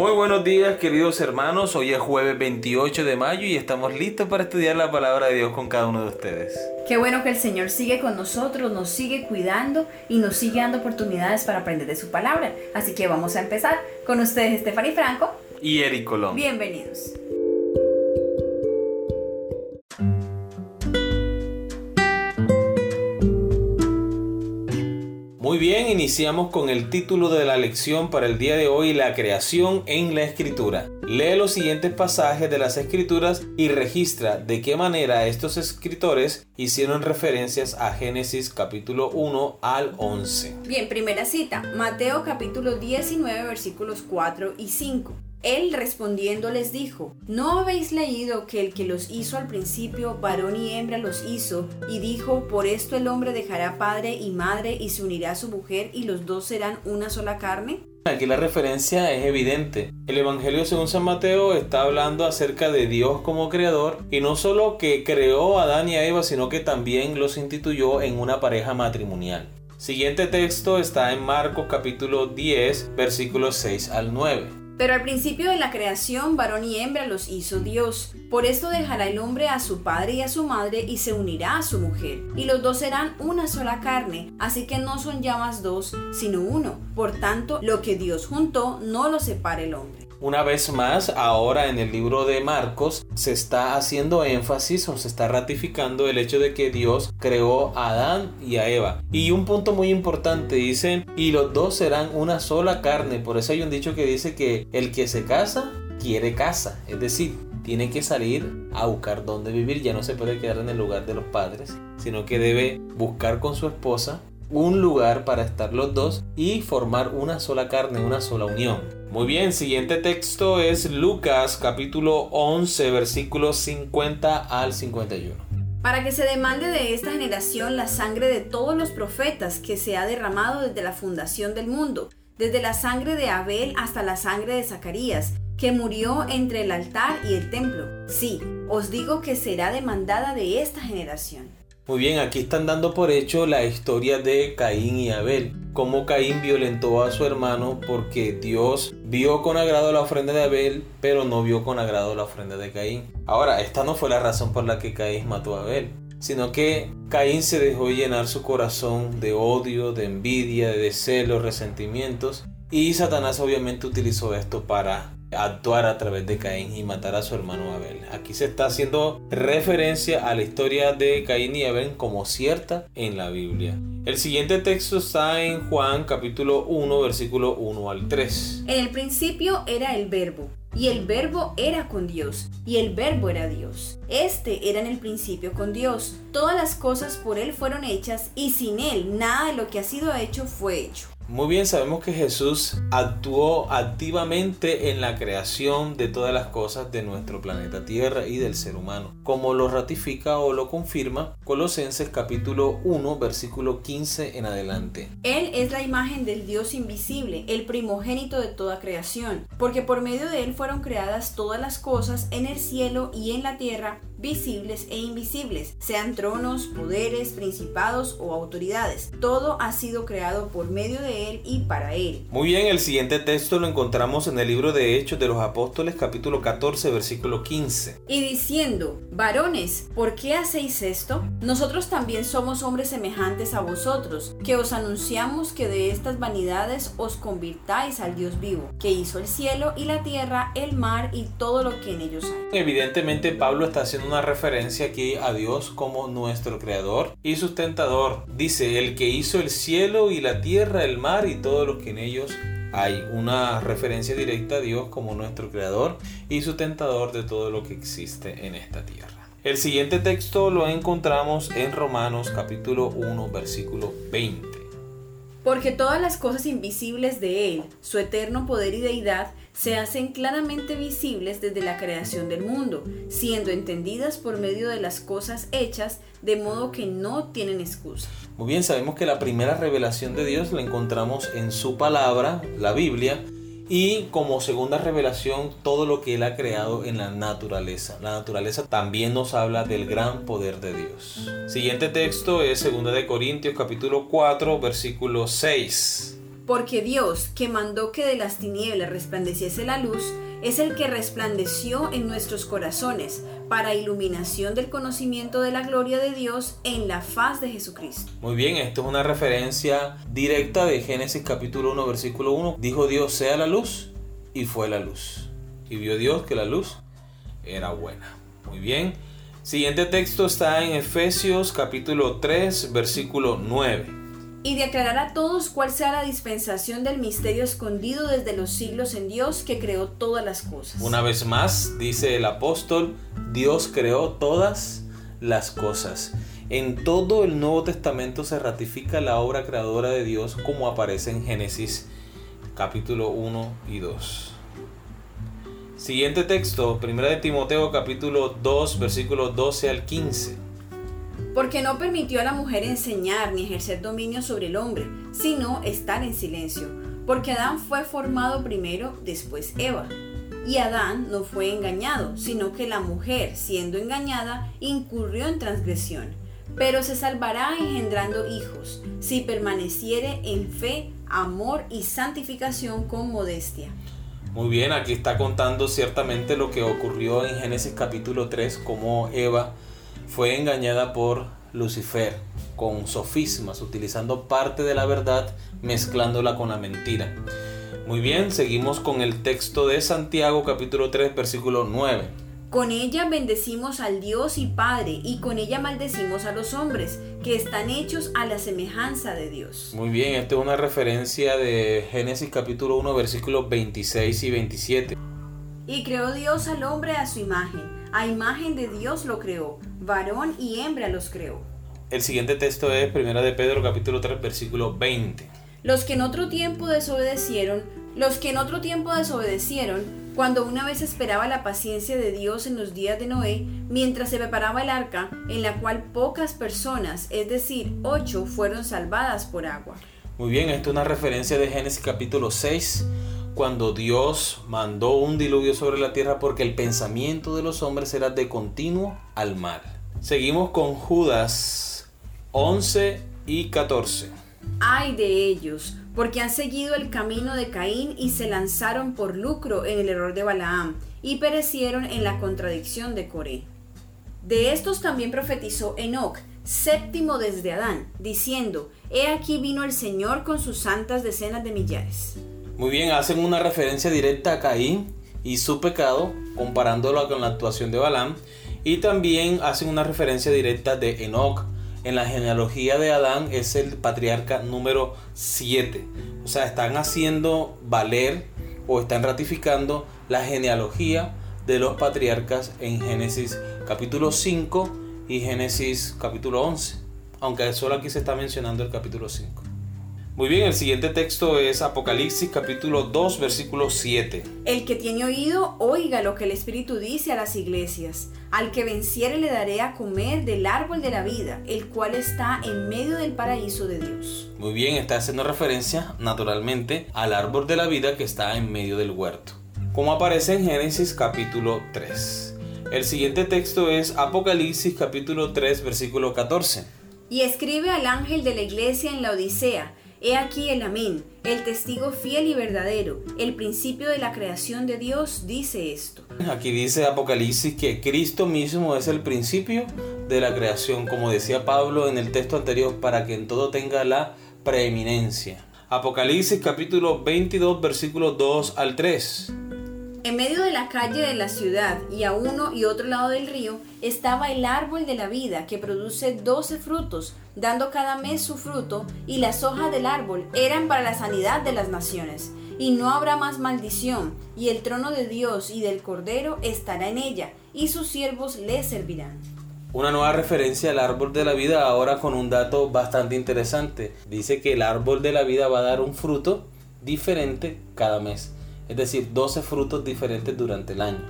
Muy buenos días queridos hermanos, hoy es jueves 28 de mayo y estamos listos para estudiar la palabra de Dios con cada uno de ustedes. Qué bueno que el Señor sigue con nosotros, nos sigue cuidando y nos sigue dando oportunidades para aprender de su palabra. Así que vamos a empezar con ustedes, Stephanie Franco y Eric Colón. Bienvenidos. Muy bien, iniciamos con el título de la lección para el día de hoy, la creación en la escritura. Lee los siguientes pasajes de las escrituras y registra de qué manera estos escritores hicieron referencias a Génesis capítulo 1 al 11. Bien, primera cita, Mateo capítulo 19 versículos 4 y 5. Él respondiendo les dijo, ¿no habéis leído que el que los hizo al principio, varón y hembra los hizo, y dijo, por esto el hombre dejará padre y madre y se unirá a su mujer y los dos serán una sola carne? Aquí la referencia es evidente. El Evangelio según San Mateo está hablando acerca de Dios como creador y no solo que creó a Adán y a Eva, sino que también los instituyó en una pareja matrimonial. Siguiente texto está en Marcos capítulo 10 versículos 6 al 9. Pero al principio de la creación, varón y hembra los hizo Dios. Por esto dejará el hombre a su padre y a su madre y se unirá a su mujer. Y los dos serán una sola carne. Así que no son ya más dos, sino uno. Por tanto, lo que Dios juntó, no lo separe el hombre. Una vez más, ahora en el libro de Marcos se está haciendo énfasis o se está ratificando el hecho de que Dios creó a Adán y a Eva. Y un punto muy importante, dicen, y los dos serán una sola carne. Por eso hay un dicho que dice que el que se casa, quiere casa. Es decir, tiene que salir a buscar dónde vivir. Ya no se puede quedar en el lugar de los padres, sino que debe buscar con su esposa un lugar para estar los dos y formar una sola carne, una sola unión. Muy bien, siguiente texto es Lucas capítulo 11 versículos 50 al 51. Para que se demande de esta generación la sangre de todos los profetas que se ha derramado desde la fundación del mundo, desde la sangre de Abel hasta la sangre de Zacarías, que murió entre el altar y el templo. Sí, os digo que será demandada de esta generación. Muy bien, aquí están dando por hecho la historia de Caín y Abel. Cómo Caín violentó a su hermano porque Dios vio con agrado la ofrenda de Abel, pero no vio con agrado la ofrenda de Caín. Ahora, esta no fue la razón por la que Caín mató a Abel, sino que Caín se dejó llenar su corazón de odio, de envidia, de celos, resentimientos, y Satanás obviamente utilizó esto para actuar a través de Caín y matar a su hermano Abel. Aquí se está haciendo referencia a la historia de Caín y Abel como cierta en la Biblia. El siguiente texto está en Juan capítulo 1 versículo 1 al 3. En el principio era el verbo. Y el verbo era con Dios, y el verbo era Dios. Este era en el principio con Dios. Todas las cosas por Él fueron hechas, y sin Él nada de lo que ha sido hecho fue hecho. Muy bien, sabemos que Jesús actuó activamente en la creación de todas las cosas de nuestro planeta Tierra y del ser humano, como lo ratifica o lo confirma Colosenses capítulo 1 versículo 15 en adelante. Él es la imagen del Dios invisible, el primogénito de toda creación, porque por medio de Él fueron creadas todas las cosas en el cielo y en la tierra visibles e invisibles, sean tronos, poderes, principados o autoridades. Todo ha sido creado por medio de Él y para Él. Muy bien, el siguiente texto lo encontramos en el libro de Hechos de los Apóstoles capítulo 14 versículo 15. Y diciendo, varones, ¿por qué hacéis esto? Nosotros también somos hombres semejantes a vosotros, que os anunciamos que de estas vanidades os convirtáis al Dios vivo, que hizo el cielo y la tierra, el mar y todo lo que en ellos hay. Evidentemente Pablo está haciendo una referencia aquí a Dios como nuestro creador y sustentador. Dice, el que hizo el cielo y la tierra, el mar y todo lo que en ellos hay una referencia directa a Dios como nuestro creador y sustentador de todo lo que existe en esta tierra. El siguiente texto lo encontramos en Romanos capítulo 1 versículo 20. Porque todas las cosas invisibles de Él, su eterno poder y deidad, se hacen claramente visibles desde la creación del mundo, siendo entendidas por medio de las cosas hechas, de modo que no tienen excusa. Muy bien, sabemos que la primera revelación de Dios la encontramos en su palabra, la Biblia, y como segunda revelación todo lo que Él ha creado en la naturaleza. La naturaleza también nos habla del gran poder de Dios. Siguiente texto es 2 de Corintios capítulo 4 versículo 6. Porque Dios, que mandó que de las tinieblas resplandeciese la luz, es el que resplandeció en nuestros corazones para iluminación del conocimiento de la gloria de Dios en la faz de Jesucristo. Muy bien, esto es una referencia directa de Génesis capítulo 1, versículo 1. Dijo Dios, sea la luz, y fue la luz. Y vio Dios que la luz era buena. Muy bien. Siguiente texto está en Efesios capítulo 3, versículo 9 y de aclarar a todos cuál sea la dispensación del misterio escondido desde los siglos en Dios que creó todas las cosas. Una vez más, dice el apóstol, Dios creó todas las cosas. En todo el Nuevo Testamento se ratifica la obra creadora de Dios como aparece en Génesis capítulo 1 y 2. Siguiente texto, 1 de Timoteo capítulo 2 versículos 12 al 15 porque no permitió a la mujer enseñar ni ejercer dominio sobre el hombre, sino estar en silencio, porque Adán fue formado primero, después Eva. Y Adán no fue engañado, sino que la mujer, siendo engañada, incurrió en transgresión, pero se salvará engendrando hijos, si permaneciere en fe, amor y santificación con modestia. Muy bien, aquí está contando ciertamente lo que ocurrió en Génesis capítulo 3, como Eva fue engañada por Lucifer con sofismas, utilizando parte de la verdad, mezclándola con la mentira. Muy bien, seguimos con el texto de Santiago capítulo 3 versículo 9. Con ella bendecimos al Dios y Padre, y con ella maldecimos a los hombres, que están hechos a la semejanza de Dios. Muy bien, esta es una referencia de Génesis capítulo 1 versículos 26 y 27. Y creó Dios al hombre a su imagen a imagen de Dios lo creó, varón y hembra los creó. El siguiente texto es 1 de Pedro capítulo 3 versículo 20. Los que en otro tiempo desobedecieron, los que en otro tiempo desobedecieron, cuando una vez esperaba la paciencia de Dios en los días de Noé, mientras se preparaba el arca, en la cual pocas personas, es decir, ocho, fueron salvadas por agua. Muy bien, esto es una referencia de Génesis capítulo 6 cuando Dios mandó un diluvio sobre la tierra porque el pensamiento de los hombres era de continuo al mal. Seguimos con Judas 11 y 14. Ay de ellos, porque han seguido el camino de Caín y se lanzaron por lucro en el error de Balaam y perecieron en la contradicción de Coré. De estos también profetizó Enoch, séptimo desde Adán, diciendo, He aquí vino el Señor con sus santas decenas de millares. Muy bien, hacen una referencia directa a Caín y su pecado, comparándolo con la actuación de Balaam. Y también hacen una referencia directa de Enoch. En la genealogía de Adán es el patriarca número 7. O sea, están haciendo valer o están ratificando la genealogía de los patriarcas en Génesis capítulo 5 y Génesis capítulo 11. Aunque solo aquí se está mencionando el capítulo 5. Muy bien, el siguiente texto es Apocalipsis capítulo 2 versículo 7. El que tiene oído, oiga lo que el Espíritu dice a las iglesias. Al que venciere le daré a comer del árbol de la vida, el cual está en medio del paraíso de Dios. Muy bien, está haciendo referencia naturalmente al árbol de la vida que está en medio del huerto. Como aparece en Génesis capítulo 3. El siguiente texto es Apocalipsis capítulo 3 versículo 14. Y escribe al ángel de la iglesia en la Odisea He aquí el amén, el testigo fiel y verdadero, el principio de la creación de Dios dice esto. Aquí dice Apocalipsis que Cristo mismo es el principio de la creación, como decía Pablo en el texto anterior, para que en todo tenga la preeminencia. Apocalipsis capítulo 22 versículos 2 al 3. En medio de la calle de la ciudad y a uno y otro lado del río estaba el árbol de la vida que produce doce frutos, dando cada mes su fruto, y las hojas del árbol eran para la sanidad de las naciones. Y no habrá más maldición, y el trono de Dios y del Cordero estará en ella, y sus siervos le servirán. Una nueva referencia al árbol de la vida ahora con un dato bastante interesante. Dice que el árbol de la vida va a dar un fruto diferente cada mes es decir, 12 frutos diferentes durante el año.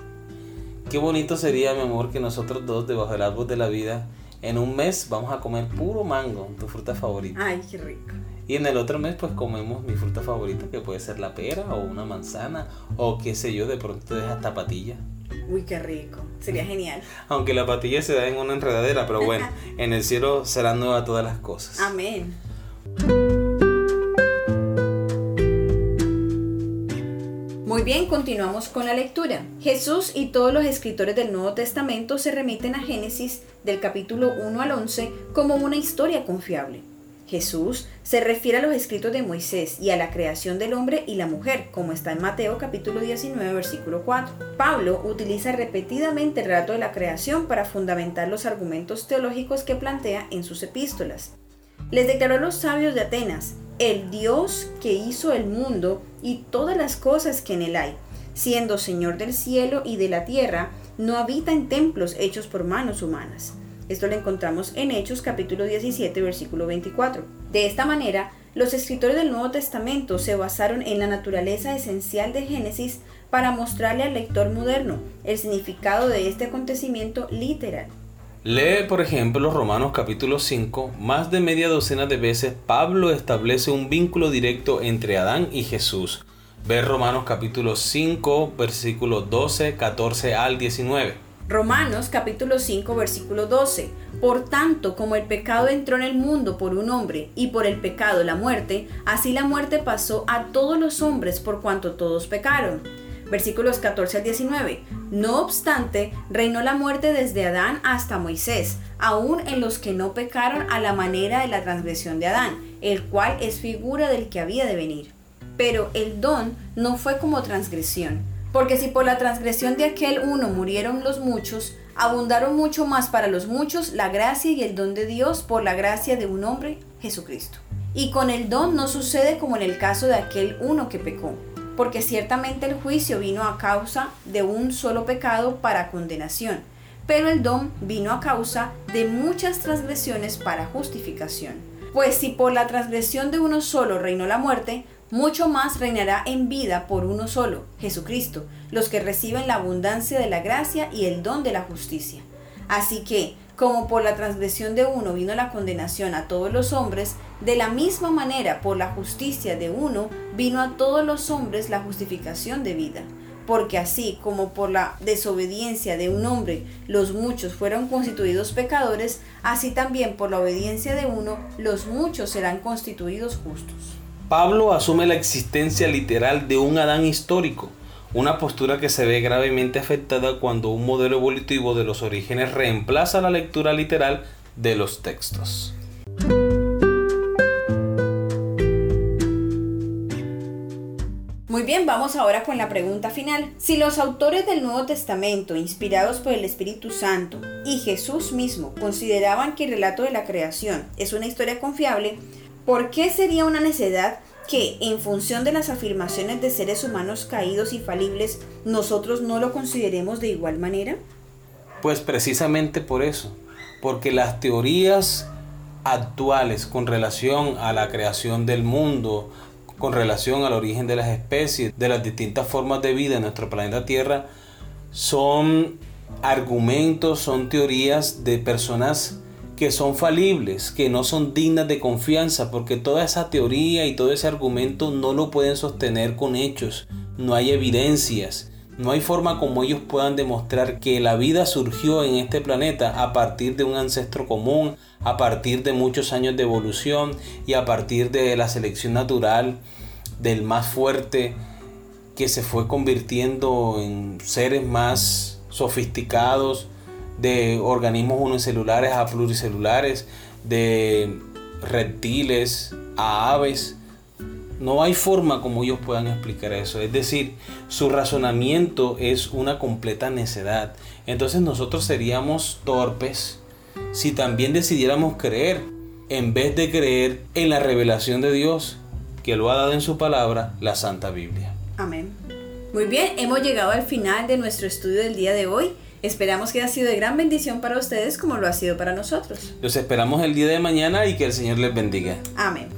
Qué bonito sería, mi amor, que nosotros dos, debajo del árbol de la vida, en un mes vamos a comer puro mango, tu fruta favorita. Ay, qué rico. Y en el otro mes, pues comemos mi fruta favorita, que puede ser la pera o una manzana, o qué sé yo, de pronto te dejas hasta patilla. Uy, qué rico. Sería genial. Aunque la patilla se da en una enredadera, pero bueno, en el cielo serán nuevas todas las cosas. Amén. Muy bien, continuamos con la lectura. Jesús y todos los escritores del Nuevo Testamento se remiten a Génesis del capítulo 1 al 11 como una historia confiable. Jesús se refiere a los escritos de Moisés y a la creación del hombre y la mujer, como está en Mateo capítulo 19 versículo 4. Pablo utiliza repetidamente el relato de la creación para fundamentar los argumentos teológicos que plantea en sus epístolas. Les declaró a los sabios de Atenas, el Dios que hizo el mundo y todas las cosas que en él hay, siendo Señor del cielo y de la tierra, no habita en templos hechos por manos humanas. Esto lo encontramos en Hechos capítulo 17 versículo 24. De esta manera, los escritores del Nuevo Testamento se basaron en la naturaleza esencial de Génesis para mostrarle al lector moderno el significado de este acontecimiento literal. Lee, por ejemplo, Romanos capítulo 5. Más de media docena de veces Pablo establece un vínculo directo entre Adán y Jesús. Ve Romanos capítulo 5, versículos 12, 14 al 19. Romanos capítulo 5, versículo 12. Por tanto, como el pecado entró en el mundo por un hombre y por el pecado la muerte, así la muerte pasó a todos los hombres por cuanto todos pecaron versículos 14 al 19. No obstante, reinó la muerte desde Adán hasta Moisés, aún en los que no pecaron a la manera de la transgresión de Adán, el cual es figura del que había de venir. Pero el don no fue como transgresión, porque si por la transgresión de aquel uno murieron los muchos, abundaron mucho más para los muchos la gracia y el don de Dios por la gracia de un hombre, Jesucristo. Y con el don no sucede como en el caso de aquel uno que pecó porque ciertamente el juicio vino a causa de un solo pecado para condenación, pero el don vino a causa de muchas transgresiones para justificación. Pues si por la transgresión de uno solo reinó la muerte, mucho más reinará en vida por uno solo, Jesucristo, los que reciben la abundancia de la gracia y el don de la justicia. Así que, como por la transgresión de uno vino la condenación a todos los hombres, de la misma manera por la justicia de uno vino a todos los hombres la justificación de vida. Porque así como por la desobediencia de un hombre los muchos fueron constituidos pecadores, así también por la obediencia de uno los muchos serán constituidos justos. Pablo asume la existencia literal de un Adán histórico una postura que se ve gravemente afectada cuando un modelo evolutivo de los orígenes reemplaza la lectura literal de los textos. Muy bien, vamos ahora con la pregunta final. Si los autores del Nuevo Testamento, inspirados por el Espíritu Santo y Jesús mismo, consideraban que el relato de la creación es una historia confiable, ¿por qué sería una necedad que en función de las afirmaciones de seres humanos caídos y falibles, nosotros no lo consideremos de igual manera? Pues precisamente por eso, porque las teorías actuales con relación a la creación del mundo, con relación al origen de las especies, de las distintas formas de vida en nuestro planeta Tierra, son argumentos, son teorías de personas que son falibles, que no son dignas de confianza, porque toda esa teoría y todo ese argumento no lo pueden sostener con hechos, no hay evidencias, no hay forma como ellos puedan demostrar que la vida surgió en este planeta a partir de un ancestro común, a partir de muchos años de evolución y a partir de la selección natural del más fuerte que se fue convirtiendo en seres más sofisticados, de organismos unicelulares a pluricelulares, de reptiles a aves. No hay forma como ellos puedan explicar eso. Es decir, su razonamiento es una completa necedad. Entonces nosotros seríamos torpes si también decidiéramos creer, en vez de creer en la revelación de Dios que lo ha dado en su palabra, la Santa Biblia. Amén. Muy bien, hemos llegado al final de nuestro estudio del día de hoy. Esperamos que haya sido de gran bendición para ustedes como lo ha sido para nosotros. Los esperamos el día de mañana y que el Señor les bendiga. Amén.